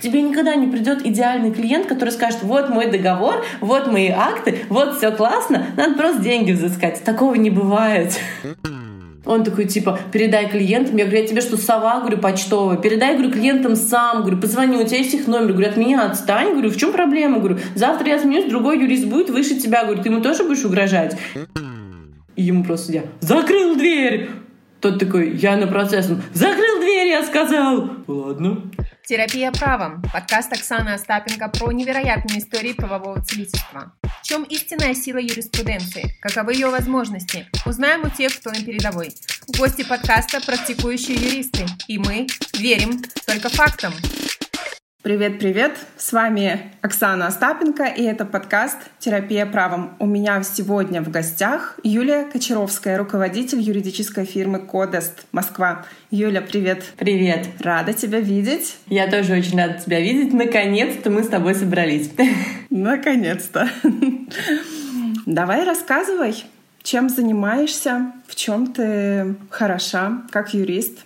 Тебе никогда не придет идеальный клиент, который скажет, вот мой договор, вот мои акты, вот все классно, надо просто деньги взыскать. Такого не бывает. Он такой, типа, передай клиентам. Я говорю, я тебе что, сова, говорю, почтовая? Передай, говорю, клиентам сам. Говорю, позвони, у тебя есть их номер. Говорю, от меня отстань. Говорю, в чем проблема? Говорю, завтра я сменюсь, другой юрист будет выше тебя. Говорю, ты ему тоже будешь угрожать? И ему просто я закрыл дверь. Тот такой, я на процесс. Он, закрыл дверь, я сказал. Ладно. Терапия правом. Подкаст Оксаны Остапенко про невероятные истории правового целительства. В чем истинная сила юриспруденции? Каковы ее возможности? Узнаем у тех, кто на передовой. Гости подкаста – практикующие юристы. И мы верим только фактам. Привет-привет! С вами Оксана Остапенко, и это подкаст «Терапия правом». У меня сегодня в гостях Юлия Кочаровская, руководитель юридической фирмы «Кодест» Москва. Юля, привет! Привет! Рада тебя видеть. Я тоже очень рада тебя видеть. Наконец-то мы с тобой собрались. Наконец-то! Давай рассказывай, чем занимаешься, в чем ты хороша как юрист,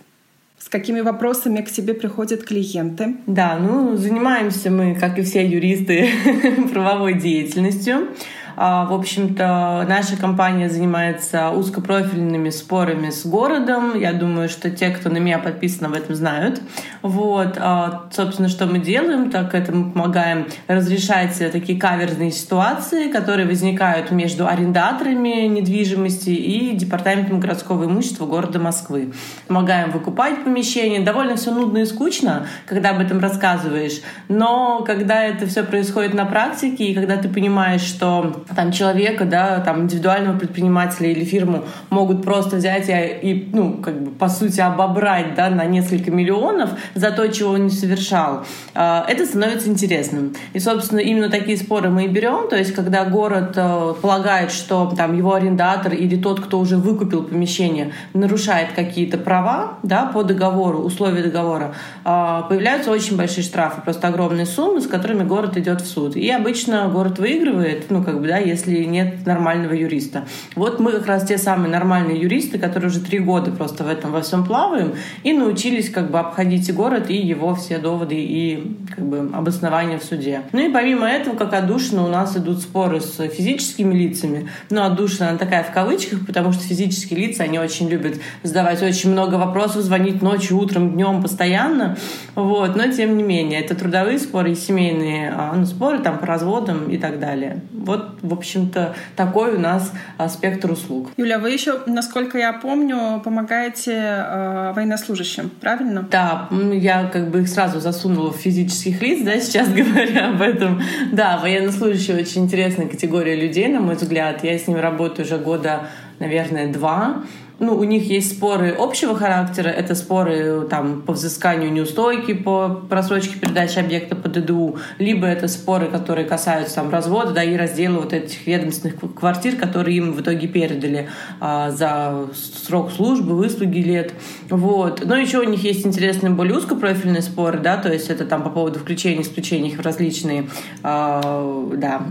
какими вопросами к тебе приходят клиенты? Да, ну, занимаемся мы, как и все юристы, правовой деятельностью. А, в общем-то, наша компания занимается узкопрофильными спорами с городом. Я думаю, что те, кто на меня подписан, об этом знают. Вот, а, собственно, что мы делаем, так это мы помогаем разрешать такие каверзные ситуации, которые возникают между арендаторами недвижимости и департаментом городского имущества города Москвы. Помогаем выкупать помещения. Довольно все нудно и скучно, когда об этом рассказываешь, но когда это все происходит на практике и когда ты понимаешь, что там человека, да, там индивидуального предпринимателя или фирму могут просто взять и, и ну, как бы, по сути, обобрать, да, на несколько миллионов за то, чего он не совершал. А, это становится интересным. И, собственно, именно такие споры мы и берем, то есть, когда город э, полагает, что там его арендатор или тот, кто уже выкупил помещение, нарушает какие-то права, да, по договору, условия договора, а, появляются очень большие штрафы, просто огромные суммы, с которыми город идет в суд. И обычно город выигрывает, ну, как бы, да, если нет нормального юриста. Вот мы как раз те самые нормальные юристы, которые уже три года просто в этом во всем плаваем и научились как бы обходить город, и его все доводы и как бы обоснования в суде. Ну и помимо этого, как отдушина, у нас идут споры с физическими лицами. Ну, отдушина, она такая в кавычках, потому что физические лица, они очень любят задавать очень много вопросов, звонить ночью, утром, днем постоянно. Вот. Но тем не менее, это трудовые споры и семейные а, ну, споры там по разводам и так далее. Вот в общем-то, такой у нас а, спектр услуг. Юля, вы еще, насколько я помню, помогаете э, военнослужащим, правильно? Да, я как бы их сразу засунула в физических лиц, да, сейчас говоря об этом. Да, военнослужащие очень интересная категория людей, на мой взгляд. Я с ними работаю уже года, наверное, два ну, у них есть споры общего характера, это споры там, по взысканию неустойки, по просрочке передачи объекта по ДДУ, либо это споры, которые касаются там, развода да, и раздела вот этих ведомственных квартир, которые им в итоге передали а, за срок службы, выслуги лет. Вот. Но еще у них есть интересные более узкопрофильные споры, да, то есть это там по поводу включения исключения в различные, а, да.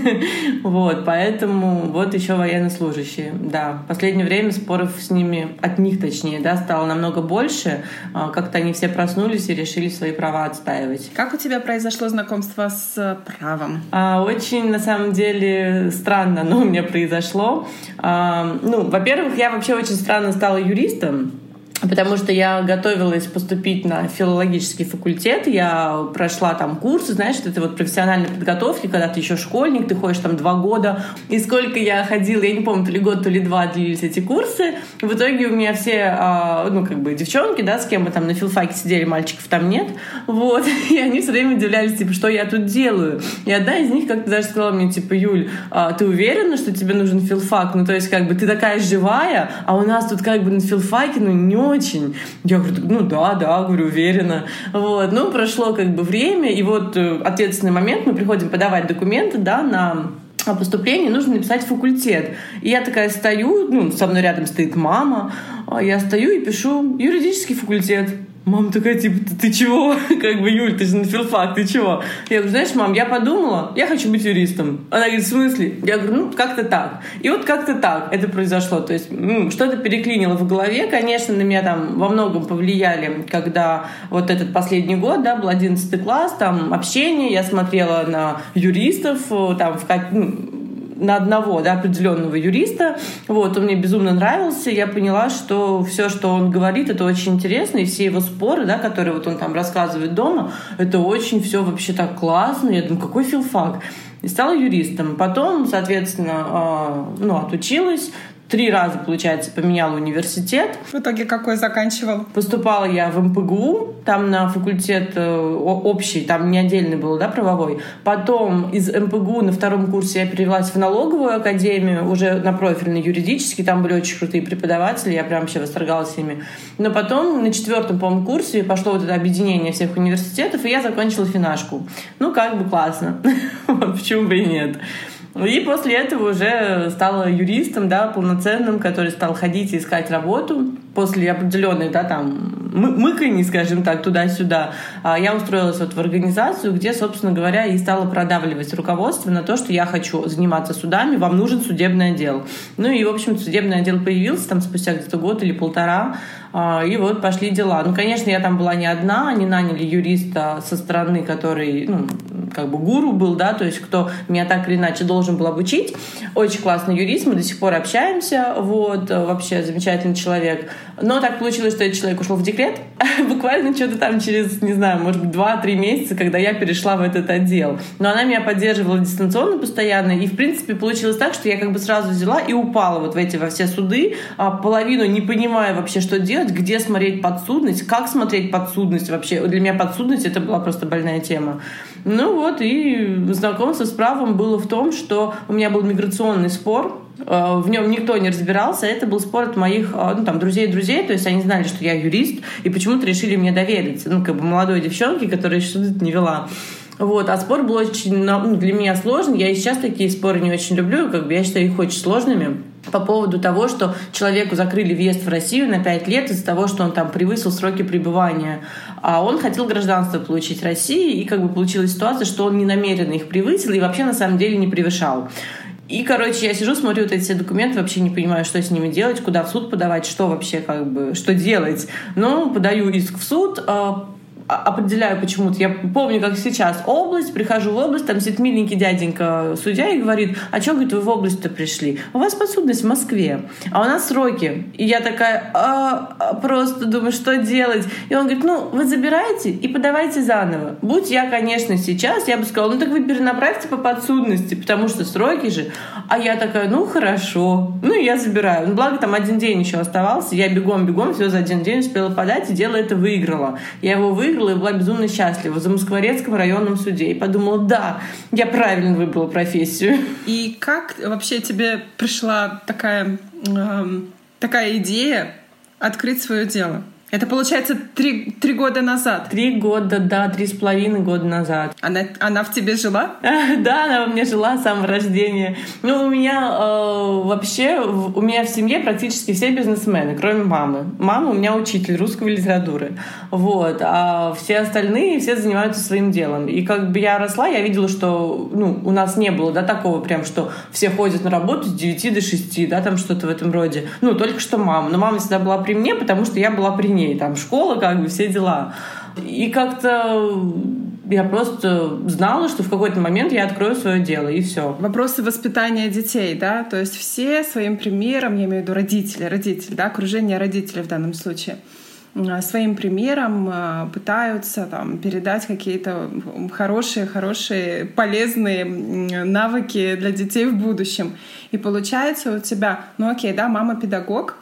вот, поэтому вот еще военнослужащие, да. В последнее время споров с ними, от них точнее, да, стало намного больше. А, как-то они все проснулись и решили свои права отстаивать. Как у тебя произошло знакомство с правом? А, очень, на самом деле, странно оно у меня произошло. А, ну, во-первых, я вообще очень странно стала юристом. Потому что я готовилась поступить на филологический факультет, я прошла там курсы, знаешь, это вот профессиональной подготовки, когда ты еще школьник, ты ходишь там два года, и сколько я ходила, я не помню, то ли год, то ли два длились эти курсы, в итоге у меня все, а, ну, как бы девчонки, да, с кем мы там на филфаке сидели, мальчиков там нет, вот, и они все время удивлялись, типа, что я тут делаю, и одна из них как-то даже сказала мне, типа, Юль, а ты уверена, что тебе нужен филфак, ну, то есть, как бы, ты такая живая, а у нас тут, как бы, на филфаке, ну, не очень. Я говорю, ну да, да, говорю, уверена. Вот. Ну, прошло как бы время, и вот э, ответственный момент, мы приходим подавать документы, да, на поступление нужно написать факультет. И я такая стою, ну, со мной рядом стоит мама, а я стою и пишу юридический факультет. Мама такая, типа, ты, чего? Как бы, Юль, ты же на филфак, ты чего? Я говорю, знаешь, мам, я подумала, я хочу быть юристом. Она говорит, в смысле? Я говорю, ну, как-то так. И вот как-то так это произошло. То есть что-то переклинило в голове. Конечно, на меня там во многом повлияли, когда вот этот последний год, да, был 11 класс, там общение, я смотрела на юристов, там, в, ну, на одного да, определенного юриста. Вот, он мне безумно нравился. Я поняла, что все, что он говорит, это очень интересно. И все его споры, да, которые вот он там рассказывает дома, это очень все вообще так классно. Я думаю, какой филфак. И стала юристом. Потом, соответственно, а, ну, отучилась, три раза, получается, поменяла университет. В итоге какой заканчивал? Поступала я в МПГУ, там на факультет э, общий, там не отдельный был, да, правовой. Потом из МПГУ на втором курсе я перевелась в налоговую академию, уже на профильный юридический, там были очень крутые преподаватели, я прям вообще восторгалась ими. Но потом на четвертом, по-моему, курсе пошло вот это объединение всех университетов, и я закончила финашку. Ну, как бы классно. Почему бы и нет. И после этого уже стала юристом, да, полноценным, который стал ходить и искать работу. После определенной, да, там, мы мыканий, скажем так, туда-сюда, а, я устроилась вот в организацию, где, собственно говоря, и стала продавливать руководство на то, что я хочу заниматься судами, вам нужен судебный отдел. Ну и, в общем, судебный отдел появился там спустя где-то год или полтора, и вот пошли дела. Ну, конечно, я там была не одна, они наняли юриста со стороны, который, ну, как бы гуру был, да, то есть кто меня так или иначе должен был обучить. Очень классный юрист, мы до сих пор общаемся, вот, вообще замечательный человек. Но так получилось, что этот человек ушел в декрет, буквально что-то там через, не знаю, может быть, 2-3 месяца, когда я перешла в этот отдел. Но она меня поддерживала дистанционно постоянно, и, в принципе, получилось так, что я как бы сразу взяла и упала вот в эти во все суды, а половину не понимая вообще, что делать, делать, где смотреть подсудность, как смотреть подсудность вообще. Для меня подсудность это была просто больная тема. Ну вот, и знакомство с правом было в том, что у меня был миграционный спор, э, в нем никто не разбирался. Это был спор от моих э, ну, там, друзей-друзей, то есть они знали, что я юрист, и почему-то решили мне довериться. Ну, как бы молодой девчонке, которая еще суд не вела. Вот, а спор был очень ну, для меня сложный. Я и сейчас такие споры не очень люблю, как бы я считаю их очень сложными по поводу того, что человеку закрыли въезд в Россию на 5 лет из-за того, что он там превысил сроки пребывания. А он хотел гражданство получить в России, и как бы получилась ситуация, что он не намеренно их превысил и вообще на самом деле не превышал. И, короче, я сижу, смотрю вот эти все документы, вообще не понимаю, что с ними делать, куда в суд подавать, что вообще, как бы, что делать. Ну, подаю иск в суд, а определяю почему-то. Я помню, как сейчас область, прихожу в область, там сидит миленький дяденька судья и говорит, а говорит, вы в область-то пришли? У вас подсудность в Москве, а у нас сроки. И я такая, а, а, просто думаю, что делать? И он говорит, ну, вы забираете и подавайте заново. Будь я, конечно, сейчас, я бы сказала, ну так вы перенаправьте по подсудности, потому что сроки же. А я такая, ну, хорошо. Ну, я забираю. Ну, благо, там один день еще оставался, я бегом-бегом все за один день успела подать, и дело это выиграла. Я его выиграла, и была безумно счастлива за Москворецком районном суде. И подумала, да, я правильно выбрала профессию. И как вообще тебе пришла такая, э, такая идея открыть свое дело? Это получается три, три года назад. Три года, да, три с половиной года назад. Она, она в тебе жила? Да, она у меня жила с самого рождения. Ну, у меня э, вообще, у меня в семье практически все бизнесмены, кроме мамы. Мама у меня учитель русской литературы. Вот. А все остальные, все занимаются своим делом. И как бы я росла, я видела, что ну, у нас не было, да, такого прям, что все ходят на работу с 9 до 6, да, там что-то в этом роде. Ну, только что мама. Но мама всегда была при мне, потому что я была при ней ней, там школа, как бы все дела. И как-то я просто знала, что в какой-то момент я открою свое дело, и все. Вопросы воспитания детей, да, то есть все своим примером, я имею в виду родители, родители, да, окружение родителей в данном случае, своим примером а, пытаются там, передать какие-то хорошие, хорошие, полезные навыки для детей в будущем. И получается у тебя, ну окей, да, мама педагог,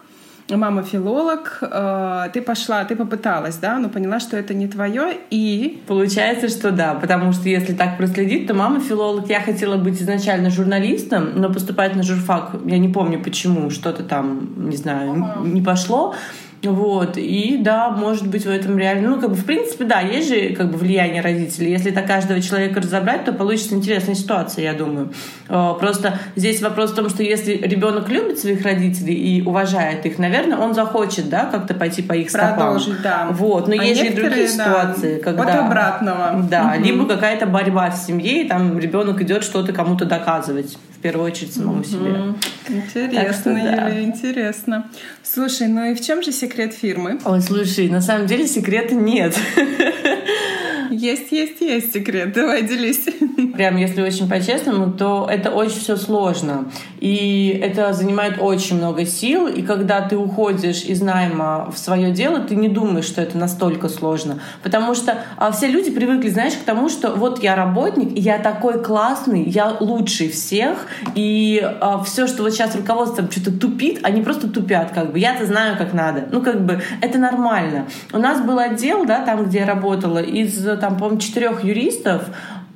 мама филолог, э, ты пошла, ты попыталась, да, но поняла, что это не твое, и... Получается, что да, потому что если так проследить, то мама филолог, я хотела быть изначально журналистом, но поступать на журфак, я не помню почему, что-то там, не знаю, не пошло. Вот. И да, может быть, в этом реально... Ну, как бы, в принципе, да, есть же как бы влияние родителей. Если это каждого человека разобрать, то получится интересная ситуация, я думаю. Э, просто здесь вопрос в том, что если ребенок любит своих родителей и уважает их, наверное, он захочет, да, как-то пойти по их стопам. Продолжить, да. Вот. Но а есть же и другие да, ситуации, когда... От обратного. Да, угу. либо какая-то борьба в семье, и там ребенок идет что-то кому-то доказывать в первую очередь самому себе. Интересно, что, да. Юля, интересно. Слушай, ну и в чем же секрет фирмы? Ой, слушай, на самом деле секрета нет. Есть, есть, есть секрет. Давай делись. Прям, если очень по-честному, то это очень все сложно. И это занимает очень много сил. И когда ты уходишь из найма в свое дело, ты не думаешь, что это настолько сложно. Потому что а, все люди привыкли, знаешь, к тому, что вот я работник, я такой классный, я лучший всех. И а, все, что вот сейчас руководство что-то тупит, они просто тупят. Как бы я-то знаю, как надо. Ну, как бы это нормально. У нас был отдел, да, там, где я работала, из там, по-моему, четырех юристов,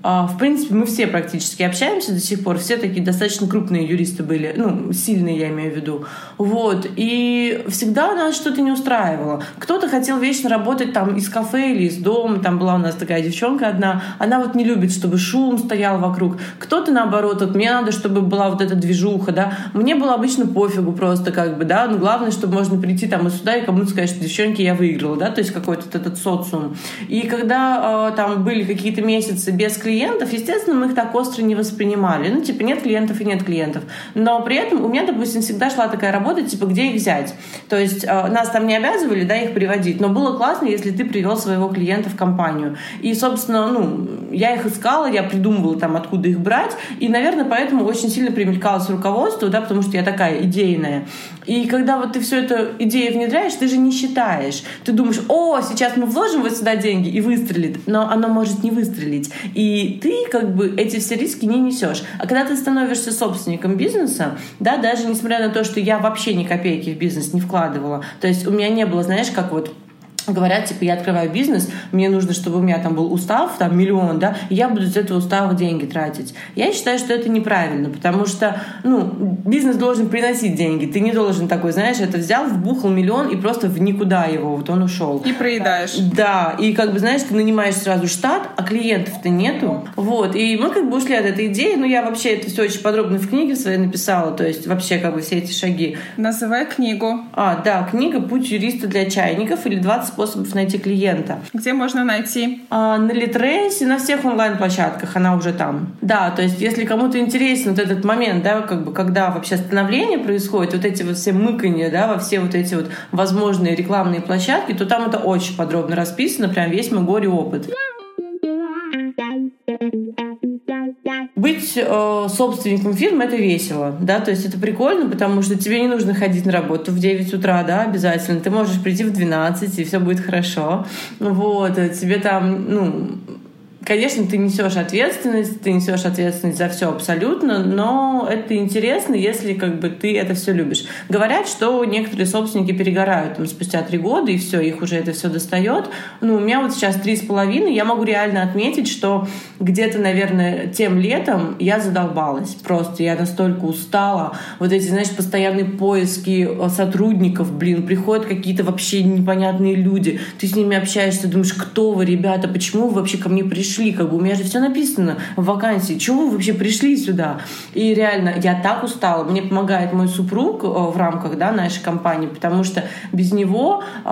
в принципе, мы все практически общаемся до сих пор. Все такие достаточно крупные юристы были. Ну, сильные, я имею в виду. Вот. И всегда нас что-то не устраивало. Кто-то хотел вечно работать там из кафе или из дома. Там была у нас такая девчонка одна. Она вот не любит, чтобы шум стоял вокруг. Кто-то наоборот, вот мне надо, чтобы была вот эта движуха, да. Мне было обычно пофигу просто как бы, да. Но главное, чтобы можно прийти там и сюда и кому-то сказать, что девчонки, я выиграла, да. То есть какой-то этот социум. И когда э, там были какие-то месяцы без клиентов, клиентов, естественно, мы их так остро не воспринимали. Ну, типа, нет клиентов и нет клиентов. Но при этом у меня, допустим, всегда шла такая работа, типа, где их взять? То есть э, нас там не обязывали, да, их приводить, но было классно, если ты привел своего клиента в компанию. И, собственно, ну, я их искала, я придумывала там, откуда их брать, и, наверное, поэтому очень сильно примелькалось руководство, да, потому что я такая идейная. И когда вот ты все это идею внедряешь, ты же не считаешь. Ты думаешь, о, сейчас мы вложим вот сюда деньги и выстрелит, но оно может не выстрелить. И ты как бы эти все риски не несешь. А когда ты становишься собственником бизнеса, да, даже несмотря на то, что я вообще ни копейки в бизнес не вкладывала, то есть у меня не было, знаешь, как вот говорят, типа, я открываю бизнес, мне нужно, чтобы у меня там был устав, там, миллион, да, и я буду из этого устава деньги тратить. Я считаю, что это неправильно, потому что, ну, бизнес должен приносить деньги. Ты не должен такой, знаешь, это взял, вбухал миллион и просто в никуда его, вот он ушел. И проедаешь. Да, и как бы, знаешь, ты нанимаешь сразу штат, а клиентов-то нету. Вот, и мы как бы ушли от этой идеи, но я вообще это все очень подробно в книге своей написала, то есть вообще как бы все эти шаги. Называй книгу. А, да, книга «Путь юриста для чайников» или 20 способов найти клиента. Где можно найти? А, на Литрейсе, на всех онлайн-площадках, она уже там. Да, то есть если кому-то интересен вот этот момент, да, как бы, когда вообще становление происходит, вот эти вот все мыкания, да, во все вот эти вот возможные рекламные площадки, то там это очень подробно расписано, прям весь мой горе-опыт. Быть э, собственником фирмы это весело, да, то есть это прикольно, потому что тебе не нужно ходить на работу в 9 утра, да, обязательно. Ты можешь прийти в 12, и все будет хорошо. Вот, тебе там, ну, Конечно, ты несешь ответственность, ты несешь ответственность за все абсолютно, но это интересно, если как бы ты это все любишь. Говорят, что некоторые собственники перегорают там, спустя три года, и все, их уже это все достает. Ну, у меня вот сейчас три с половиной, я могу реально отметить, что где-то, наверное, тем летом я задолбалась. Просто я настолько устала. Вот эти, знаешь, постоянные поиски э, сотрудников, блин, приходят какие-то вообще непонятные люди, ты с ними общаешься, думаешь, кто вы, ребята, почему вы вообще ко мне пришли? Пришли, как бы у меня же все написано в вакансии, чего вы вообще пришли сюда? И реально, я так устала. Мне помогает мой супруг э, в рамках да, нашей компании, потому что без него, э,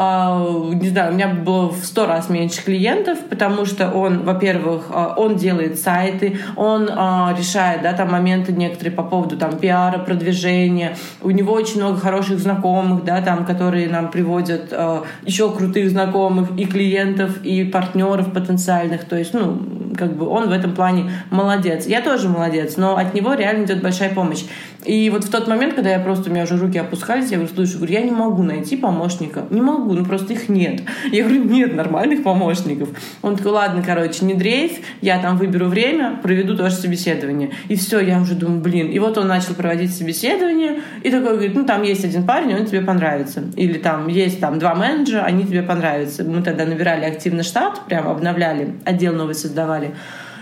не знаю, у меня было в сто раз меньше клиентов, потому что он, во-первых, э, он делает сайты, он решает да, там моменты некоторые по поводу там пиара, продвижения. У него очень много хороших знакомых, да, там, которые нам приводят еще крутых знакомых и клиентов, и партнеров потенциальных. То есть, ну, как бы он в этом плане молодец. Я тоже молодец, но от него реально идет большая помощь. И вот в тот момент, когда я просто, у меня уже руки опускались, я говорю, слушай, говорю, я не могу найти помощника. Не могу, ну просто их нет. Я говорю, нет нормальных помощников. Он такой, ладно, короче, не дрейф, я там выберу время, проведу тоже собеседование. И все, я уже думаю, блин. И вот он начал проводить собеседование, и такой говорит, ну там есть один парень, он тебе понравится. Или там есть там два менеджера, они тебе понравятся. Мы тогда набирали активно штат, прям обновляли, отдел новый создавали.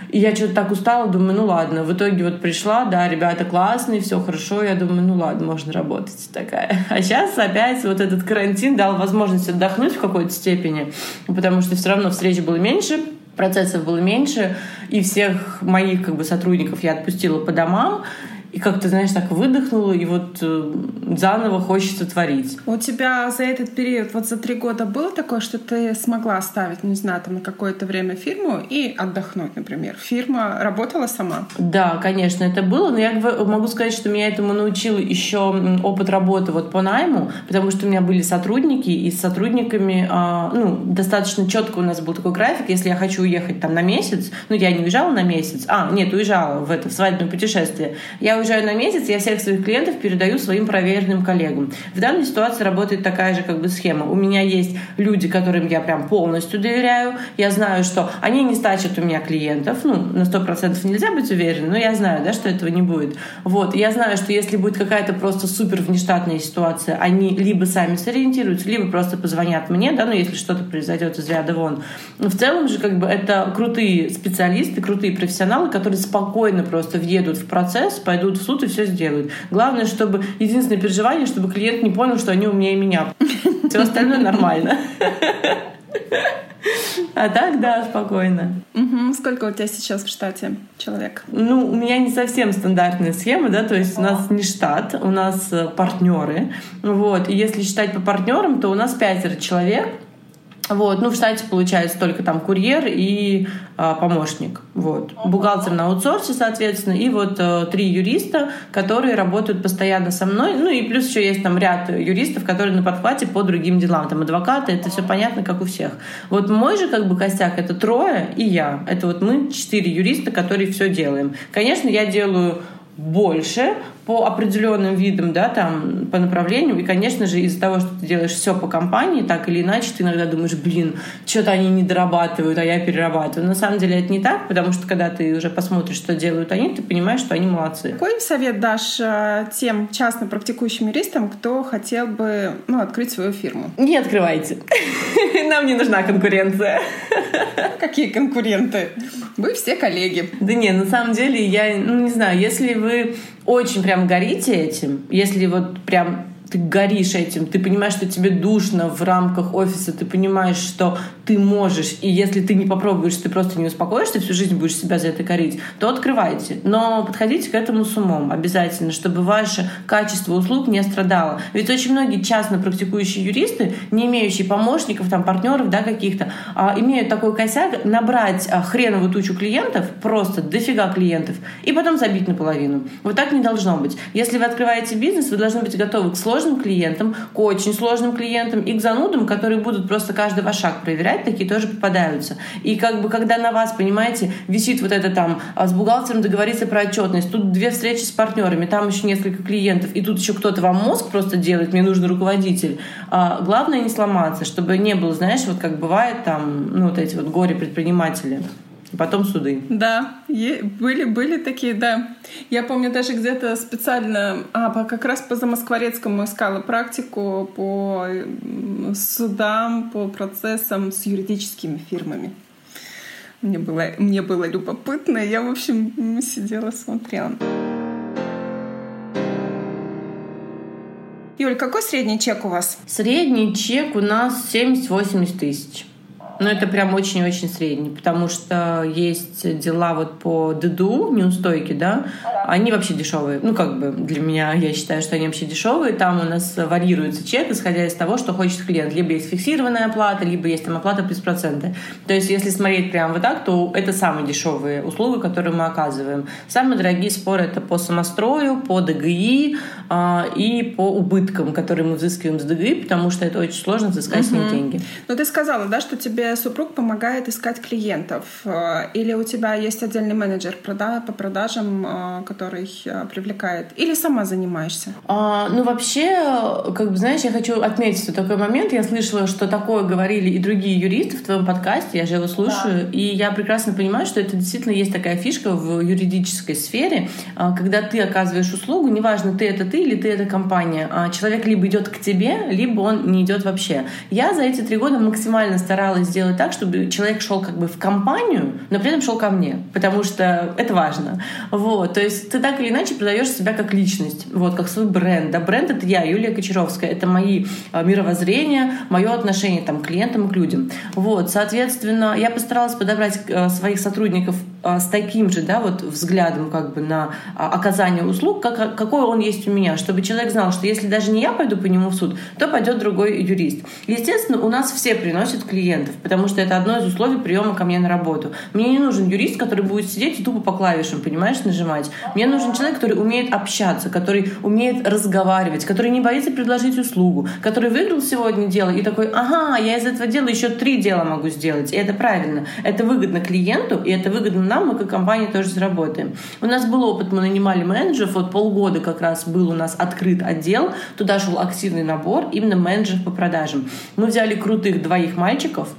И я что-то так устала, думаю, ну ладно. В итоге вот пришла, да, ребята классные, все хорошо. Я думаю, ну ладно, можно работать такая. А сейчас опять вот этот карантин дал возможность отдохнуть в какой-то степени, потому что все равно встреч было меньше, процессов было меньше, и всех моих как бы сотрудников я отпустила по домам, и как-то, знаешь, так выдохнула, и вот э, заново хочется творить. У тебя за этот период, вот за три года было такое, что ты смогла оставить, не знаю, там на какое-то время фирму и отдохнуть, например? Фирма работала сама? Да, конечно, это было, но я могу сказать, что меня этому научил еще опыт работы вот по найму, потому что у меня были сотрудники, и с сотрудниками, а, ну, достаточно четко у нас был такой график, если я хочу уехать там на месяц, ну, я не уезжала на месяц, а, нет, уезжала в это, в свадебное путешествие, я уезжаю на месяц, я всех своих клиентов передаю своим проверенным коллегам. В данной ситуации работает такая же как бы схема. У меня есть люди, которым я прям полностью доверяю. Я знаю, что они не стачат у меня клиентов. Ну, на сто процентов нельзя быть уверенным, но я знаю, да, что этого не будет. Вот. Я знаю, что если будет какая-то просто супер внештатная ситуация, они либо сами сориентируются, либо просто позвонят мне, да, ну, если что-то произойдет из ряда вон. В целом же, как бы, это крутые специалисты, крутые профессионалы, которые спокойно просто въедут в процесс, пойдут пойдут в суд и все сделают. Главное, чтобы единственное переживание, чтобы клиент не понял, что они умнее меня. Все остальное нормально. А так, да, спокойно. Угу. Сколько у тебя сейчас в штате человек? Ну, у меня не совсем стандартная схема, да, то есть у нас не штат, у нас э, партнеры. Вот. И если считать по партнерам, то у нас пятеро человек. Вот, ну, в штате получается только там курьер и а, помощник. Вот. Бухгалтер на аутсорсе, соответственно, и вот а, три юриста, которые работают постоянно со мной. Ну и плюс еще есть там ряд юристов, которые на подхвате по другим делам. Там адвокаты, это все понятно, как у всех. Вот мой же как бы костяк это трое и я. Это вот мы четыре юриста, которые все делаем. Конечно, я делаю больше по определенным видам, да, там, по направлениям. И, конечно же, из-за того, что ты делаешь все по компании, так или иначе, ты иногда думаешь, блин, что-то они не дорабатывают, а я перерабатываю. На самом деле это не так, потому что когда ты уже посмотришь, что делают они, ты понимаешь, что они молодцы. Какой совет дашь э, тем частно практикующим юристам, кто хотел бы ну, открыть свою фирму? Не открывайте. Нам не нужна конкуренция. Какие конкуренты? Вы все коллеги. Да не, на самом деле, я, ну не знаю, если вы очень прям горите этим, если вот прям ты горишь этим, ты понимаешь, что тебе душно в рамках офиса, ты понимаешь, что ты можешь, и если ты не попробуешь, ты просто не успокоишься, всю жизнь будешь себя за это корить, то открывайте. Но подходите к этому с умом обязательно, чтобы ваше качество услуг не страдало. Ведь очень многие частно практикующие юристы, не имеющие помощников, там, партнеров, да, каких-то, а, имеют такой косяк набрать а, хреновую тучу клиентов, просто дофига клиентов, и потом забить наполовину. Вот так не должно быть. Если вы открываете бизнес, вы должны быть готовы к сложным сложным клиентам, к очень сложным клиентам и к занудам, которые будут просто каждый ваш шаг проверять, такие тоже попадаются. И как бы когда на вас, понимаете, висит вот это там а, с бухгалтером договориться про отчетность, тут две встречи с партнерами, там еще несколько клиентов, и тут еще кто-то вам мозг просто делает, мне нужен руководитель. А, главное не сломаться, чтобы не было, знаешь, вот как бывает там, ну вот эти вот горе-предприниматели. Потом суды. Да, были, были такие, да. Я помню даже где-то специально, а, по, как раз по Замоскворецкому искала практику по судам, по процессам с юридическими фирмами. Мне было, мне было любопытно, я, в общем, сидела, смотрела. Юль, какой средний чек у вас? Средний чек у нас 70-80 тысяч. Но это прям очень-очень средний, потому что есть дела вот по ДДУ, неустойки, да, они вообще дешевые. Ну, как бы для меня, я считаю, что они вообще дешевые. Там у нас варьируется чек, исходя из того, что хочет клиент. Либо есть фиксированная оплата, либо есть там оплата плюс проценты. То есть, если смотреть прямо вот так, то это самые дешевые услуги, которые мы оказываем. Самые дорогие споры это по самострою, по ДГИ э, и по убыткам, которые мы взыскиваем с ДГИ, потому что это очень сложно взыскать угу. с них деньги. Ну, ты сказала, да, что тебе супруг помогает искать клиентов? Э, или у тебя есть отдельный менеджер по продажам, э, который э, привлекает? Или сама занимаешься? А, ну, вообще, как бы, знаешь, я хочу отметить вот такой момент. Я слышала, что такое говорили и другие юристы в твоем подкасте, я же его слушаю, да. и я прекрасно понимаю, что это действительно есть такая фишка в юридической сфере, когда ты оказываешь услугу, неважно, ты это ты или ты это компания, а человек либо идет к тебе, либо он не идет вообще. Я за эти три года максимально старалась сделать сделать так, чтобы человек шел как бы в компанию, но при этом шел ко мне, потому что это важно. Вот, то есть ты так или иначе продаешь себя как личность, вот, как свой бренд. Да, бренд — это я, Юлия Кочаровская, это мои а, мировоззрения, мое отношение там, к клиентам и к людям. Вот, соответственно, я постаралась подобрать а, своих сотрудников с таким же да, вот взглядом как бы на оказание услуг, как, какой он есть у меня, чтобы человек знал, что если даже не я пойду по нему в суд, то пойдет другой юрист. Естественно, у нас все приносят клиентов, потому что это одно из условий приема ко мне на работу. Мне не нужен юрист, который будет сидеть и тупо по клавишам, понимаешь, нажимать. Мне нужен человек, который умеет общаться, который умеет разговаривать, который не боится предложить услугу, который выиграл сегодня дело и такой, ага, я из этого дела еще три дела могу сделать. И это правильно. Это выгодно клиенту, и это выгодно нам, мы как компания тоже заработаем. У нас был опыт, мы нанимали менеджеров, вот полгода как раз был у нас открыт отдел, туда шел активный набор именно менеджеров по продажам. Мы взяли крутых двоих мальчиков,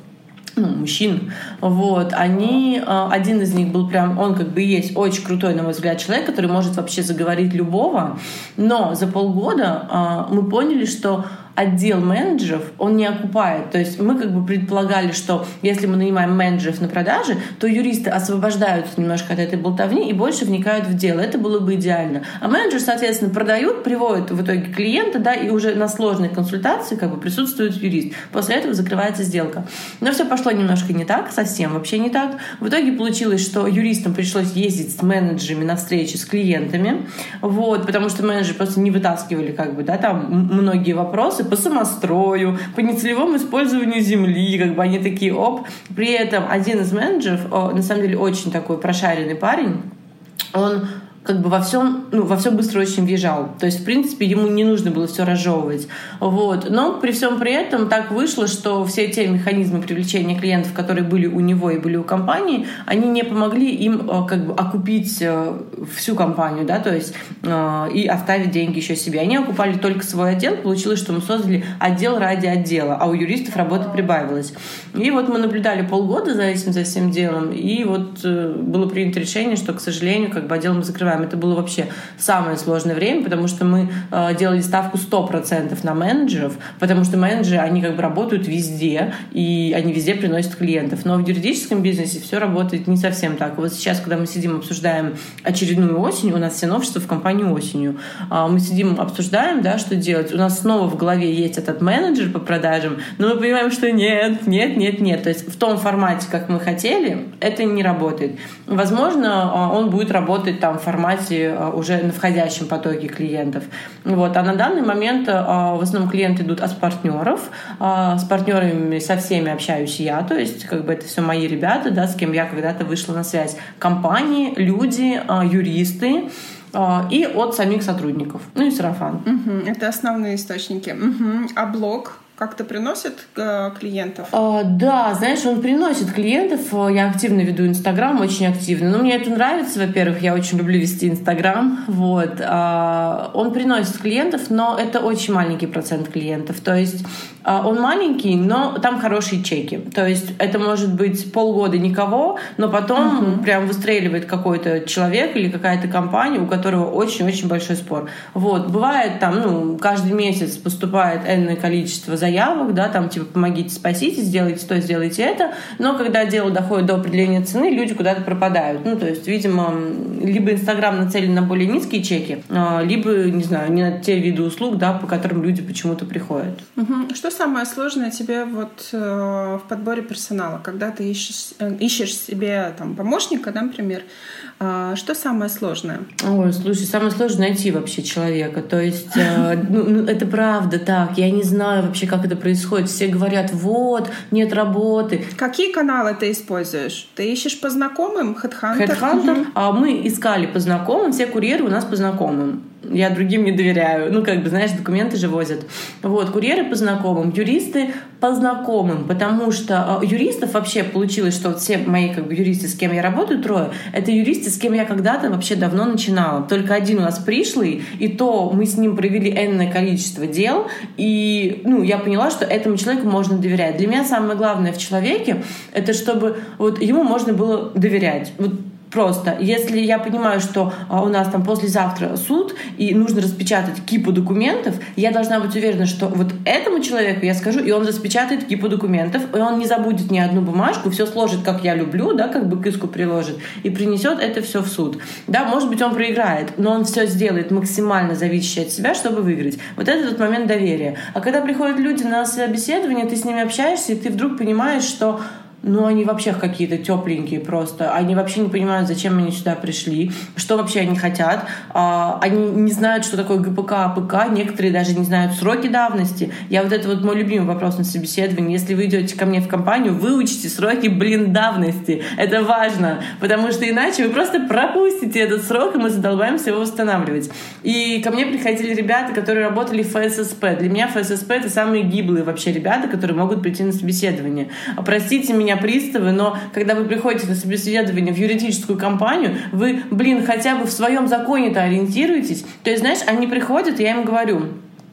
ну, мужчин, вот, они, а, один из них был прям, он как бы есть очень крутой, на мой взгляд, человек, который может вообще заговорить любого, но за полгода а, мы поняли, что отдел менеджеров, он не окупает. То есть мы как бы предполагали, что если мы нанимаем менеджеров на продажи, то юристы освобождаются немножко от этой болтовни и больше вникают в дело. Это было бы идеально. А менеджеры, соответственно, продают, приводят в итоге клиента, да, и уже на сложной консультации как бы присутствует юрист. После этого закрывается сделка. Но все пошло немножко не так, совсем вообще не так. В итоге получилось, что юристам пришлось ездить с менеджерами на встречи с клиентами, вот, потому что менеджеры просто не вытаскивали как бы, да, там многие вопросы, по самострою, по нецелевому использованию земли, как бы они такие, оп. При этом один из менеджеров, на самом деле очень такой прошаренный парень, он как бы во всем, ну, во все быстро очень въезжал. То есть, в принципе, ему не нужно было все разжевывать. Вот. Но при всем при этом так вышло, что все те механизмы привлечения клиентов, которые были у него и были у компании, они не помогли им э, как бы окупить э, всю компанию, да, то есть э, и оставить деньги еще себе. Они окупали только свой отдел. Получилось, что мы создали отдел ради отдела, а у юристов работа прибавилась. И вот мы наблюдали полгода за этим, за всем делом, и вот было принято решение, что, к сожалению, как бы отдел мы закрываем называем. Это было вообще самое сложное время, потому что мы э, делали ставку 100% на менеджеров, потому что менеджеры, они как бы работают везде, и они везде приносят клиентов. Но в юридическом бизнесе все работает не совсем так. Вот сейчас, когда мы сидим, обсуждаем очередную осень, у нас все новшества в компании осенью, э, мы сидим, обсуждаем, да, что делать. У нас снова в голове есть этот менеджер по продажам, но мы понимаем, что нет, нет, нет, нет. То есть в том формате, как мы хотели, это не работает. Возможно, э, он будет работать там в формате формате э, уже на входящем потоке клиентов. Вот. А на данный момент э, в основном клиенты идут от партнеров. Э, с партнерами со всеми общаюсь я, то есть как бы это все мои ребята, да, с кем я когда-то вышла на связь. Компании, люди, юристы и от самих сотрудников. Ну и сарафан. Угу, это основные источники. Угу. А блог? Как-то приносит э, клиентов? А, да, знаешь, он приносит клиентов. Я активно веду Инстаграм, очень активно. Но мне это нравится, во-первых, я очень люблю вести Инстаграм. Вот. А, он приносит клиентов, но это очень маленький процент клиентов. То есть он маленький, но там хорошие чеки. То есть это может быть полгода никого, но потом uh-huh. прям выстреливает какой-то человек или какая-то компания, у которого очень-очень большой спор. Вот. Бывает там, ну, каждый месяц поступает энное количество заявок да, там типа помогите, спасите, сделайте то, сделайте это, но когда дело доходит до определения цены, люди куда-то пропадают. Ну, то есть, видимо, либо Инстаграм нацелен на более низкие чеки, а, либо, не знаю, не на те виды услуг, да, по которым люди почему-то приходят. Угу. Что самое сложное тебе вот э, в подборе персонала, когда ты ищешь, э, ищешь себе там помощника, да, например, э, что самое сложное? Ой, слушай, самое сложное найти вообще человека. То есть, э, ну, ну, это правда так. Я не знаю вообще, как это происходит. Все говорят, вот, нет работы. Какие каналы ты используешь? Ты ищешь по знакомым? Headhunter? Headhunter. Угу. А мы искали по знакомым, все курьеры у нас по знакомым я другим не доверяю. Ну, как бы, знаешь, документы же возят. Вот, курьеры по знакомым, юристы по знакомым, потому что э, юристов вообще получилось, что вот все мои как бы юристы, с кем я работаю, трое, это юристы, с кем я когда-то вообще давно начинала. Только один у нас пришлый, и то мы с ним провели энное количество дел, и, ну, я поняла, что этому человеку можно доверять. Для меня самое главное в человеке, это чтобы вот ему можно было доверять. Вот Просто, если я понимаю, что а, у нас там послезавтра суд, и нужно распечатать кипу документов, я должна быть уверена, что вот этому человеку я скажу, и он распечатает кипу документов, и он не забудет ни одну бумажку, все сложит, как я люблю, да, как бы к иску приложит, и принесет это все в суд. Да, может быть, он проиграет, но он все сделает максимально зависящее от себя, чтобы выиграть. Вот это тот момент доверия. А когда приходят люди на собеседование, ты с ними общаешься, и ты вдруг понимаешь, что ну, они вообще какие-то тепленькие просто. Они вообще не понимают, зачем они сюда пришли, что вообще они хотят. А, они не знают, что такое ГПК, АПК. Некоторые даже не знают сроки давности. Я вот это вот мой любимый вопрос на собеседовании. Если вы идете ко мне в компанию, выучите сроки, блин, давности. Это важно, потому что иначе вы просто пропустите этот срок, и мы задолбаемся его восстанавливать. И ко мне приходили ребята, которые работали в ФССП. Для меня ФССП — это самые гиблые вообще ребята, которые могут прийти на собеседование. Простите меня, меня приставы, но когда вы приходите на собеседование в юридическую компанию, вы, блин, хотя бы в своем законе-то ориентируетесь. То есть, знаешь, они приходят, и я им говорю,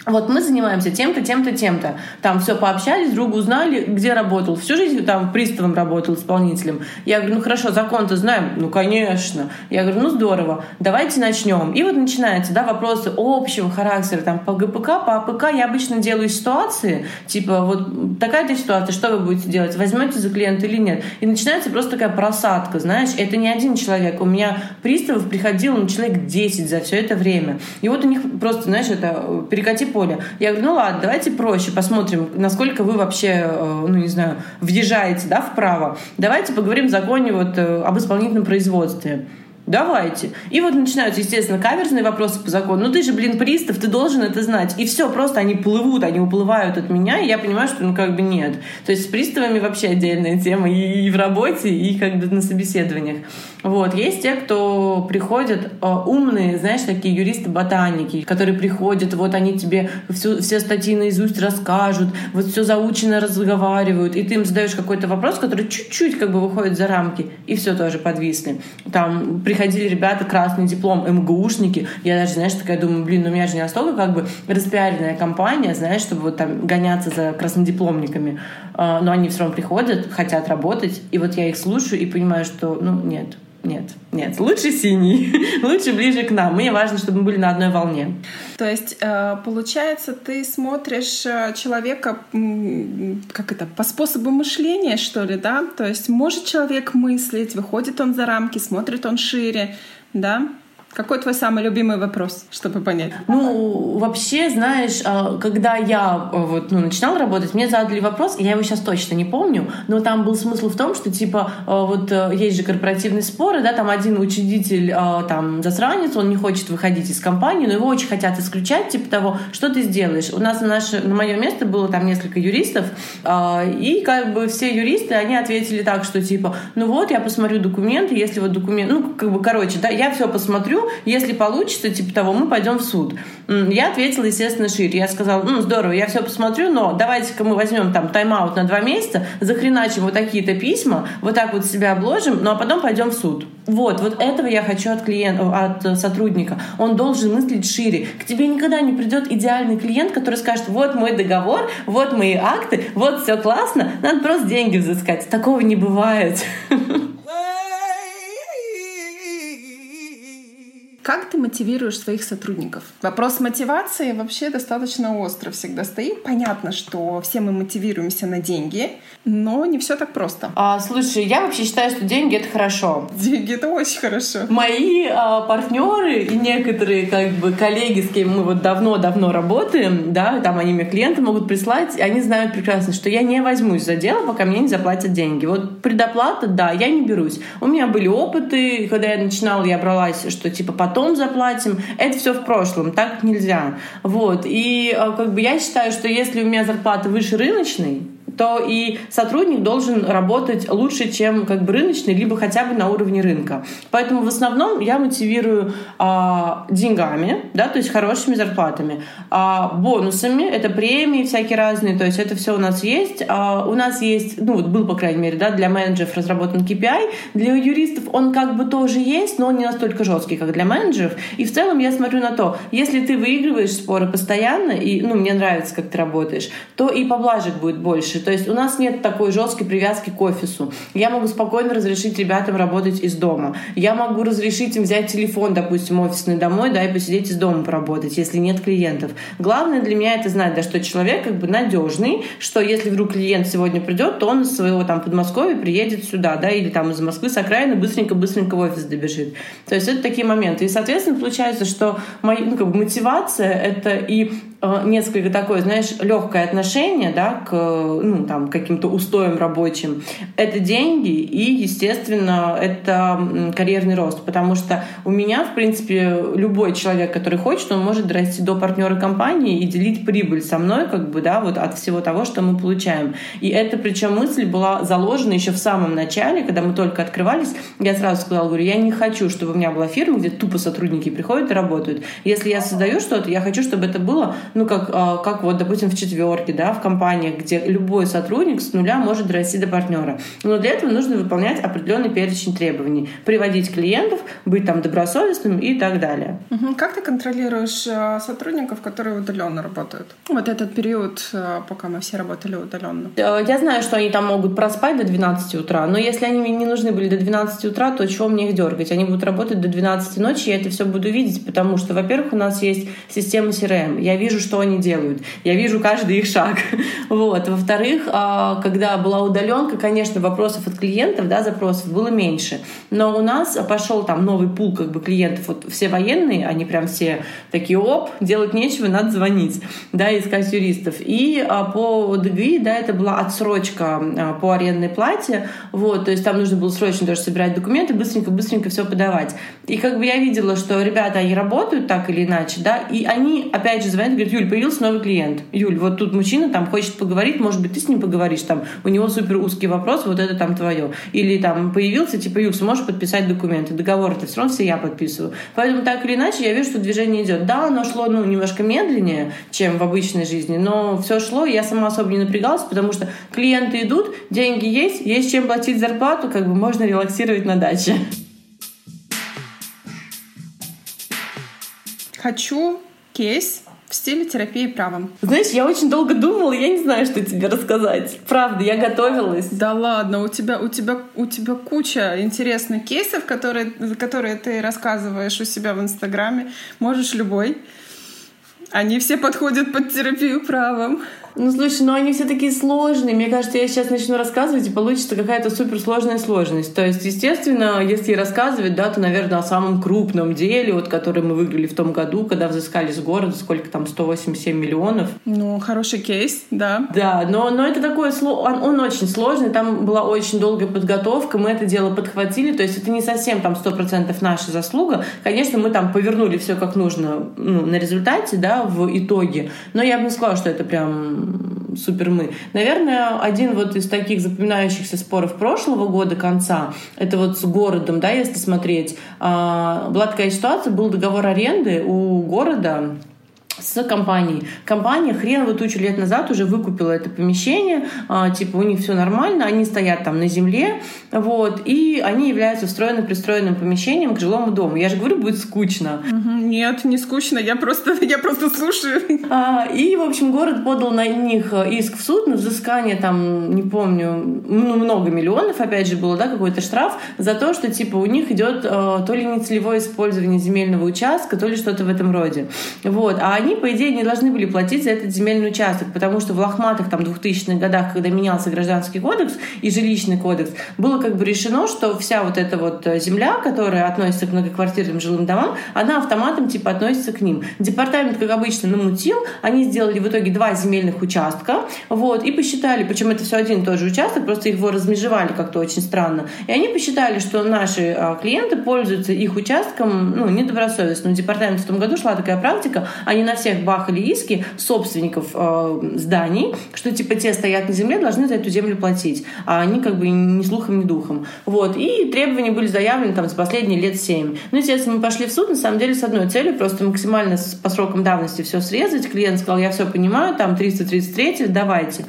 вот мы занимаемся тем-то, тем-то, тем-то. Там все пообщались, друг узнали, где работал. Всю жизнь там приставом работал, исполнителем. Я говорю, ну хорошо, закон-то знаем? Ну, конечно. Я говорю, ну здорово, давайте начнем. И вот начинаются, да, вопросы общего характера. Там по ГПК, по АПК я обычно делаю ситуации, типа вот такая-то ситуация, что вы будете делать? Возьмете за клиента или нет? И начинается просто такая просадка, знаешь, это не один человек. У меня приставов приходило ну, человек 10 за все это время. И вот у них просто, знаешь, это перекати поле. Я говорю, ну ладно, давайте проще, посмотрим, насколько вы вообще, э, ну не знаю, въезжаете, да, вправо. Давайте поговорим в законе вот э, об исполнительном производстве. Давайте. И вот начинаются, естественно, каверзные вопросы по закону. Ну ты же, блин, пристав, ты должен это знать. И все, просто они плывут, они уплывают от меня, и я понимаю, что ну как бы нет. То есть с приставами вообще отдельная тема и в работе, и как бы на собеседованиях. Вот. Есть те, кто приходят э, умные, знаешь, такие юристы-ботаники, которые приходят, вот они тебе всю, все статьи наизусть расскажут, вот все заучено разговаривают, и ты им задаешь какой-то вопрос, который чуть-чуть как бы выходит за рамки, и все тоже подвисли. Там приходили ребята, красный диплом, МГУшники, я даже, знаешь, такая думаю, блин, ну у меня же не настолько как бы распиаренная компания, знаешь, чтобы вот там гоняться за краснодипломниками, а, но они все равно приходят, хотят работать, и вот я их слушаю и понимаю, что, ну, нет, нет, нет, лучше синий, лучше ближе к нам. Мне важно, чтобы мы были на одной волне. То есть, э, получается, ты смотришь э, человека, как это, по способу мышления, что ли, да? То есть, может человек мыслить, выходит он за рамки, смотрит он шире, да? Какой твой самый любимый вопрос, чтобы понять? Ну, вообще, знаешь, а, когда я а, вот, ну, начинала работать, мне задали вопрос, я его сейчас точно не помню, но там был смысл в том, что, типа, а, вот э, есть же корпоративные споры, да, там один учредитель, там, засранец, он не хочет выходить из компании, но его очень хотят исключать, типа того, что ты сделаешь. У нас на, наше, на мое место было там несколько юристов, и как бы все юристы, они ответили так, что, типа, ну вот, я посмотрю документы, если вот документ, ну, как бы, короче, да, я все посмотрю, если получится, типа того, мы пойдем в суд. Я ответила, естественно, шире. Я сказала, ну, здорово, я все посмотрю, но давайте-ка мы возьмем там тайм-аут на два месяца, захреначим вот такие-то письма, вот так вот себя обложим, ну, а потом пойдем в суд. Вот, вот этого я хочу от клиента, от сотрудника. Он должен мыслить шире. К тебе никогда не придет идеальный клиент, который скажет, вот мой договор, вот мои акты, вот все классно, надо просто деньги взыскать. Такого не бывает. Как ты мотивируешь своих сотрудников? Вопрос мотивации вообще достаточно остро всегда стоит. Понятно, что все мы мотивируемся на деньги, но не все так просто. А, слушай, я вообще считаю, что деньги это хорошо. Деньги это очень хорошо. Мои а, партнеры и некоторые как бы коллеги, с кем мы вот давно-давно работаем, да, там они мне клиенты могут прислать, и они знают прекрасно, что я не возьмусь за дело, пока мне не заплатят деньги. Вот предоплата, да, я не берусь. У меня были опыты, когда я начинала, я бралась, что типа потом потом заплатим. Это все в прошлом, так нельзя. Вот. И э, как бы я считаю, что если у меня зарплата выше рыночной, то и сотрудник должен работать лучше, чем как бы рыночный, либо хотя бы на уровне рынка. Поэтому в основном я мотивирую а, деньгами, да, то есть хорошими зарплатами, а, бонусами, это премии всякие разные, то есть это все у нас есть. А, у нас есть, ну вот был, по крайней мере, да, для менеджеров разработан KPI, для юристов он как бы тоже есть, но он не настолько жесткий, как для менеджеров. И в целом я смотрю на то, если ты выигрываешь споры постоянно, и, ну, мне нравится, как ты работаешь, то и поблажек будет больше То есть у нас нет такой жесткой привязки к офису. Я могу спокойно разрешить ребятам работать из дома. Я могу разрешить им взять телефон, допустим, офисный домой, да, и посидеть из дома поработать, если нет клиентов. Главное для меня это знать, да, что человек как бы надежный, что если вдруг клиент сегодня придет, то он из своего там Подмосковья приедет сюда, да, или там из Москвы с окраины быстренько-быстренько в офис добежит. То есть это такие моменты. И, соответственно, получается, что моя ну, как бы мотивация — это и несколько такое, знаешь, легкое отношение, да, к, ну, там, каким-то устоям рабочим. Это деньги и, естественно, это карьерный рост, потому что у меня, в принципе, любой человек, который хочет, он может дорасти до партнера компании и делить прибыль со мной, как бы, да, вот от всего того, что мы получаем. И это, причем, мысль была заложена еще в самом начале, когда мы только открывались, я сразу сказала, говорю, я не хочу, чтобы у меня была фирма, где тупо сотрудники приходят и работают. Если я создаю что-то, я хочу, чтобы это было ну, как, а, как вот, допустим, в четверке, да, в компаниях, где любой сотрудник с нуля может дорасти до партнера. Но для этого нужно выполнять определенный перечень требований. Приводить клиентов, быть там добросовестным и так далее. Угу. Как ты контролируешь а, сотрудников, которые удаленно работают? Вот этот период, а, пока мы все работали удаленно. Э, я знаю, что они там могут проспать до 12 утра, но если они мне не нужны были до 12 утра, то чего мне их дергать? Они будут работать до 12 ночи, я это все буду видеть, потому что, во-первых, у нас есть система CRM. Я вижу, что они делают. Я вижу каждый их шаг. Вот. Во-вторых, а, когда была удаленка, конечно, вопросов от клиентов, да, запросов было меньше. Но у нас пошел там новый пул как бы клиентов. Вот все военные, они прям все такие, оп, делать нечего, надо звонить, да, искать юристов. И а, по ДГИ, да, это была отсрочка а, по арендной плате. Вот, то есть там нужно было срочно даже собирать документы, быстренько-быстренько все подавать. И как бы я видела, что ребята, они работают так или иначе, да, и они опять же звонят, говорят, Юль, появился новый клиент. Юль, вот тут мужчина там хочет поговорить, может быть, ты с ним поговоришь, там, у него супер узкий вопрос, вот это там твое. Или там появился, типа, Юль, сможешь подписать документы, договор это все равно все я подписываю. Поэтому так или иначе я вижу, что движение идет. Да, оно шло, ну, немножко медленнее, чем в обычной жизни, но все шло, я сама особо не напрягалась, потому что клиенты идут, деньги есть, есть чем платить зарплату, как бы можно релаксировать на даче. Хочу кейс в стиле терапии правом. Знаешь, я очень долго думала, я не знаю, что тебе рассказать. Правда, я готовилась. Да ладно, у тебя, у тебя, у тебя куча интересных кейсов, которые, которые ты рассказываешь у себя в Инстаграме. Можешь любой. Они все подходят под терапию правом. Ну, слушай, ну они все такие сложные. Мне кажется, я сейчас начну рассказывать, и получится какая-то суперсложная сложность. То есть, естественно, если рассказывать, да, то, наверное, о самом крупном деле, вот, который мы выиграли в том году, когда взыскали с города, сколько там, 187 миллионов. Ну, хороший кейс, да. Да, но, но это такое, он, он очень сложный, там была очень долгая подготовка, мы это дело подхватили, то есть это не совсем там 100% наша заслуга. Конечно, мы там повернули все как нужно ну, на результате, да, в итоге, но я бы не сказала, что это прям супер мы. Наверное, один вот из таких запоминающихся споров прошлого года конца, это вот с городом, да, если смотреть, а, была такая ситуация, был договор аренды у города, с компанией. Компания хреново тучу лет назад уже выкупила это помещение, а, типа у них все нормально, они стоят там на земле, вот, и они являются встроенным пристроенным помещением к жилому дому. Я же говорю, будет скучно. Нет, не скучно, я просто, я просто слушаю. А, и, в общем, город подал на них иск в суд на взыскание, там, не помню, ну, много миллионов, опять же, было, да, какой-то штраф за то, что, типа, у них идет а, то ли нецелевое использование земельного участка, то ли что-то в этом роде. Вот, а они, по идее, не должны были платить за этот земельный участок, потому что в лохматых там 2000-х годах, когда менялся гражданский кодекс и жилищный кодекс, было как бы решено, что вся вот эта вот э, земля, которая относится к многоквартирным жилым домам, она автоматом типа относится к ним. Департамент, как обычно, намутил, они сделали в итоге два земельных участка, вот, и посчитали, причем это все один и тот же участок, просто его размежевали как-то очень странно, и они посчитали, что наши а, клиенты пользуются их участком, ну, недобросовестно. В департаменте в том году шла такая практика, они на всех бахали иски собственников э, зданий, что типа те стоят на земле, должны за эту землю платить, а они как бы ни слухом, ни духом. Вот. И требования были заявлены там за последние лет семь. Ну, естественно, мы пошли в суд, на самом деле, с одной целью, просто максимально по срокам давности все срезать. Клиент сказал, я все понимаю, там 333, давайте.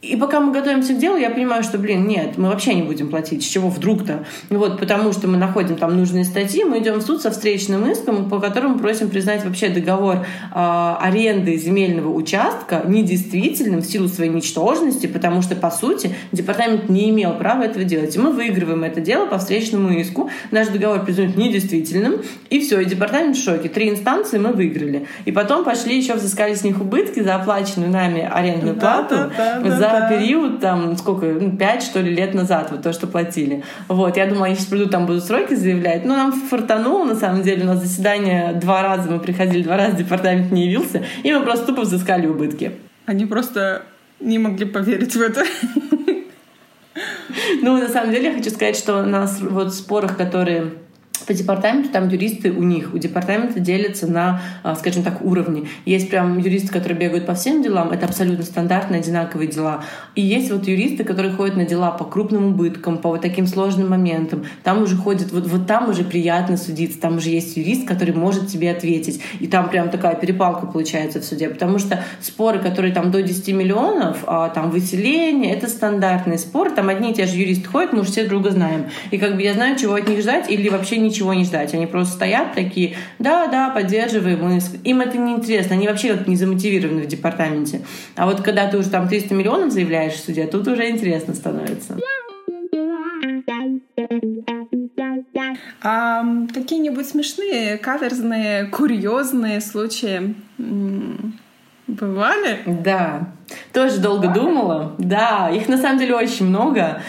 И пока мы готовимся к делу, я понимаю, что, блин, нет, мы вообще не будем платить. С чего вдруг-то? Вот, потому что мы находим там нужные статьи, мы идем в суд со встречным иском, по которому просим признать вообще договор э, аренды земельного участка недействительным в силу своей ничтожности, потому что, по сути, департамент не имел права этого делать. И мы выигрываем это дело по встречному иску. Наш договор признают недействительным, и все, и департамент в шоке. Три инстанции мы выиграли. И потом пошли еще взыскали с них убытки за оплаченную нами арендную да, плату. Да, да, за да. период, там, сколько, ну, 5, что ли, лет назад, вот то, что платили. Вот, я думала, они сейчас придут, там будут сроки заявлять. Но нам фартануло, на самом деле, у нас заседание два раза, мы приходили два раза, департамент не явился, и мы просто тупо взыскали убытки. Они просто не могли поверить в это. Ну, на самом деле, я хочу сказать, что у нас вот в спорах, которые по департаменту там юристы у них, у департамента делятся на, а, скажем так, уровни. Есть прям юристы, которые бегают по всем делам, это абсолютно стандартные, одинаковые дела. И есть вот юристы, которые ходят на дела по крупным убыткам, по вот таким сложным моментам. Там уже ходят, вот, вот там уже приятно судиться, там уже есть юрист, который может тебе ответить. И там прям такая перепалка получается в суде, потому что споры, которые там до 10 миллионов, а, там выселение, это стандартные споры, там одни и те же юристы ходят, мы уже все друга знаем. И как бы я знаю, чего от них ждать или вообще ничего ничего не ждать. Они просто стоят такие, да, да, поддерживаем. Им это не интересно. Они вообще как не замотивированы в департаменте. А вот когда ты уже там 300 миллионов заявляешь в суде, тут уже интересно становится. А какие-нибудь смешные, каверзные, курьезные случаи бывали? Да. Тоже долго думала. Да, их на самом деле очень много.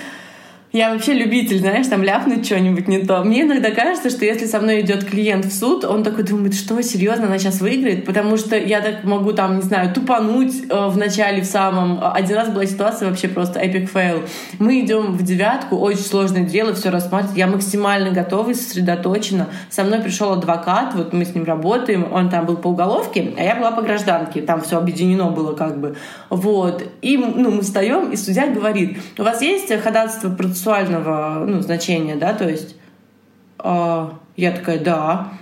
Я вообще любитель, знаешь, там ляпнуть что-нибудь не то. Мне иногда кажется, что если со мной идет клиент в суд, он такой думает, что серьезно, она сейчас выиграет, потому что я так могу там, не знаю, тупануть э, в начале в самом. Один раз была ситуация вообще просто epic fail. Мы идем в девятку, очень сложное дело, все рассматривать. Я максимально готова и сосредоточена. Со мной пришел адвокат, вот мы с ним работаем, он там был по уголовке, а я была по гражданке. Там все объединено было как бы. Вот. И ну, мы встаем, и судья говорит, у вас есть ходатайство процессуального ну, значения, да, то есть э, я такая, да.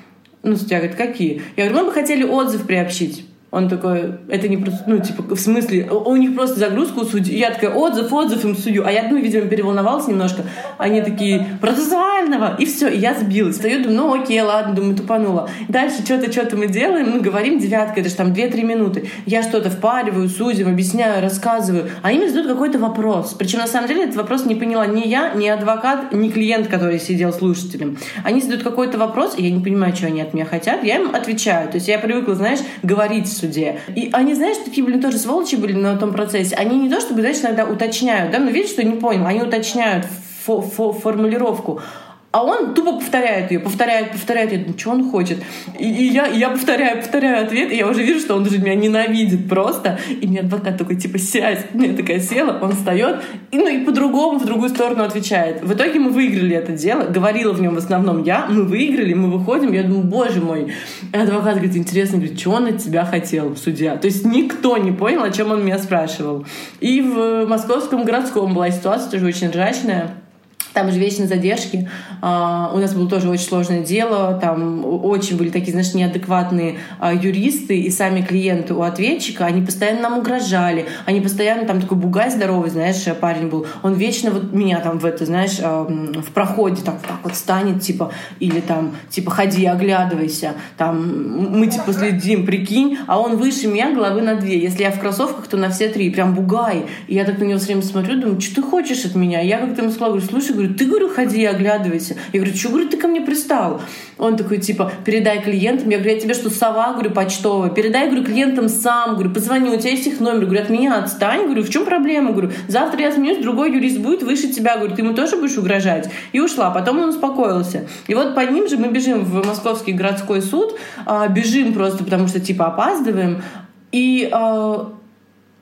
Ну, судья говорит, какие? Я говорю, мы бы хотели отзыв приобщить. Он такой, это не просто, ну, типа, в смысле, у них просто загрузка у судьи. Я такая, отзыв, отзыв им судью. А я, ну, видимо, переволновалась немножко. Они такие, процессуального. И все, и я сбилась. Стою, думаю, ну, окей, ладно, думаю, тупанула. Дальше что-то, что-то мы делаем, ну, говорим, девятка, это же там 2-3 минуты. Я что-то впариваю судьям, объясняю, рассказываю. А они мне задают какой-то вопрос. Причем, на самом деле, этот вопрос не поняла ни я, ни адвокат, ни клиент, который сидел слушателем. Они задают какой-то вопрос, и я не понимаю, что они от меня хотят. Я им отвечаю. То есть я привыкла, знаешь, говорить суде. И они, знаешь, такие, блин, тоже сволочи были на том процессе. Они не то, чтобы, знаешь, иногда уточняют, да, но видишь, что не понял, они уточняют фо -фо формулировку. А он тупо повторяет ее, повторяет, повторяет. Я думаю, что он хочет? И, и, я, и я повторяю, повторяю ответ, и я уже вижу, что он уже меня ненавидит просто. И мне адвокат такой, типа, сядь. Я такая села, он встает, и, ну и по-другому, в другую сторону отвечает. В итоге мы выиграли это дело. Говорила в нем в основном я. Мы выиграли, мы выходим. Я думаю, боже мой. И адвокат говорит, интересно, говорит, что он от тебя хотел, судья? То есть никто не понял, о чем он меня спрашивал. И в московском городском была ситуация тоже очень ржачная там же вечные задержки. А, у нас было тоже очень сложное дело. Там очень были такие, знаешь, неадекватные а, юристы и сами клиенты у ответчика. Они постоянно нам угрожали. Они постоянно, там такой бугай здоровый, знаешь, парень был. Он вечно вот меня там в это, знаешь, а, в проходе так, так вот станет, типа, или там, типа, ходи, оглядывайся. Там мы, типа, следим, прикинь. А он выше меня головы на две. Если я в кроссовках, то на все три. Прям бугай. И я так на него все время смотрю, думаю, что ты хочешь от меня? Я как-то ему сказала, говорю, слушай, говорю, говорю, ты, говорю, ходи, оглядывайся. Я говорю, что, говорю, ты ко мне пристал? Он такой, типа, передай клиентам. Я говорю, я тебе что, сова, говорю, почтовая? Передай, говорю, клиентам сам. Говорю, позвони, у тебя есть их номер. Говорю, от меня отстань. Говорю, в чем проблема? Говорю, завтра я сменюсь, другой юрист будет выше тебя. Говорю, ты ему тоже будешь угрожать? И ушла. Потом он успокоился. И вот под ним же мы бежим в Московский городской суд. А, бежим просто, потому что, типа, опаздываем. И а,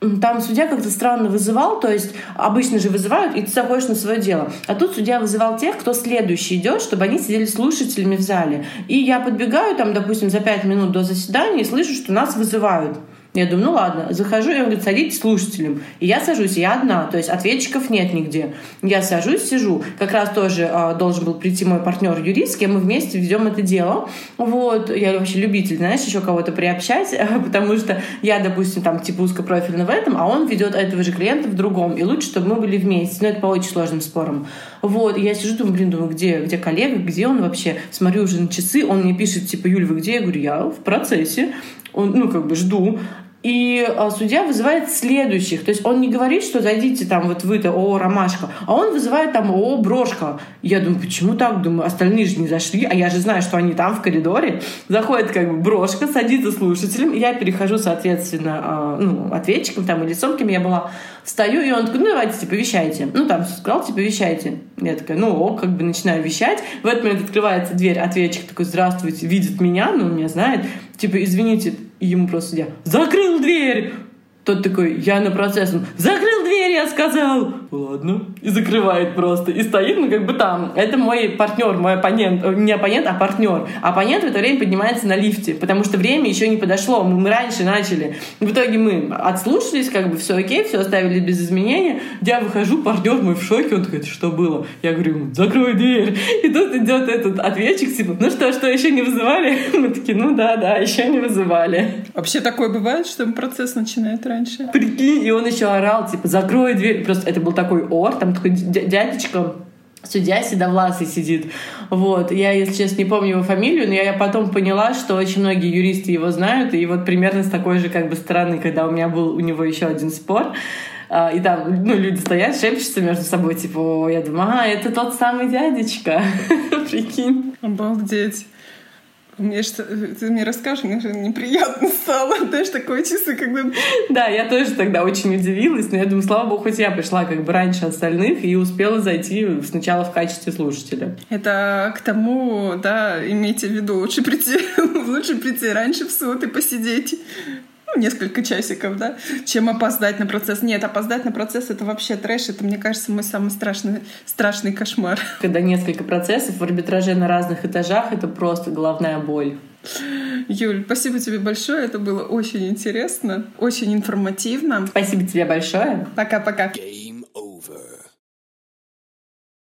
там судья как-то странно вызывал, то есть обычно же вызывают, и ты заходишь на свое дело. А тут судья вызывал тех, кто следующий идет, чтобы они сидели слушателями в зале. И я подбегаю там, допустим, за пять минут до заседания и слышу, что нас вызывают. Я думаю, ну ладно, захожу, и он говорит, садитесь слушателем. И я сажусь, я одна, то есть ответчиков нет нигде. Я сажусь, сижу. Как раз тоже э, должен был прийти мой партнер-юрист, с кем мы вместе ведем это дело. Вот, я вообще любитель, знаешь, еще кого-то приобщать, потому что я, допустим, там, типа узкопрофильно в этом, а он ведет этого же клиента в другом. И лучше, чтобы мы были вместе. Но это по очень сложным спорам. Вот, и я сижу, думаю, блин, думаю, где, где коллега, где он вообще? Смотрю уже на часы, он мне пишет, типа, Юль, вы где? Я говорю, я в процессе. Он, ну, как бы жду. И а, судья вызывает следующих. То есть он не говорит, что зайдите там вот вы-то, о, ромашка, а он вызывает там, о, брошка. Я думаю, почему так? Думаю, остальные же не зашли, а я же знаю, что они там в коридоре. Заходит как бы брошка, садится слушателем, я перехожу, соответственно, а, ну, ответчиком там или кем я была, встаю, и он такой, ну, давайте, типа, вещайте. Ну, там сказал, типа, вещайте. Я такая, ну, о, как бы начинаю вещать. В этот момент открывается дверь, ответчик такой, здравствуйте, видит меня, ну, меня знает. Типа, извините, и ему просто судья, закрыл дверь! Тот такой, я на процесс, он, закрыл дверь, я сказал. Ладно. И закрывает просто. И стоит, ну, как бы там. Это мой партнер, мой оппонент. Э, не оппонент, а партнер. Оппонент в это время поднимается на лифте, потому что время еще не подошло. Мы, мы раньше начали. В итоге мы отслушались, как бы все окей, все оставили без изменения. Я выхожу, партнер мой в шоке. Он такой, что было? Я говорю, закрой дверь. И тут идет этот ответчик, типа, ну что, что, еще не вызывали? Мы такие, ну да, да, еще не вызывали. Вообще такое бывает, что процесс начинает раньше. Прикинь, и он еще орал, типа, закрой дверь. Просто это был такой ор, там такой дядечка, судья седовласый сидит. Вот. Я, если честно, не помню его фамилию, но я потом поняла, что очень многие юристы его знают, и вот примерно с такой же как бы стороны, когда у меня был у него еще один спор, а, и там, ну, люди стоят, шепчутся между собой, типа, я думаю, а, это тот самый дядечка. Прикинь. Обалдеть. Мне что, ты мне расскажешь, мне же неприятно стало. Знаешь, такое чувство, когда... Да, я тоже тогда очень удивилась, но я думаю, слава богу, хоть я пришла как бы раньше остальных и успела зайти сначала в качестве слушателя. Это к тому, да, имейте в виду, лучше прийти, лучше прийти раньше в суд и посидеть несколько часиков, да, чем опоздать на процесс. Нет, опоздать на процесс — это вообще трэш. Это, мне кажется, мой самый страшный, страшный кошмар. Когда несколько процессов в арбитраже на разных этажах — это просто головная боль. Юль, спасибо тебе большое. Это было очень интересно, очень информативно. Спасибо тебе большое. Пока-пока. Okay.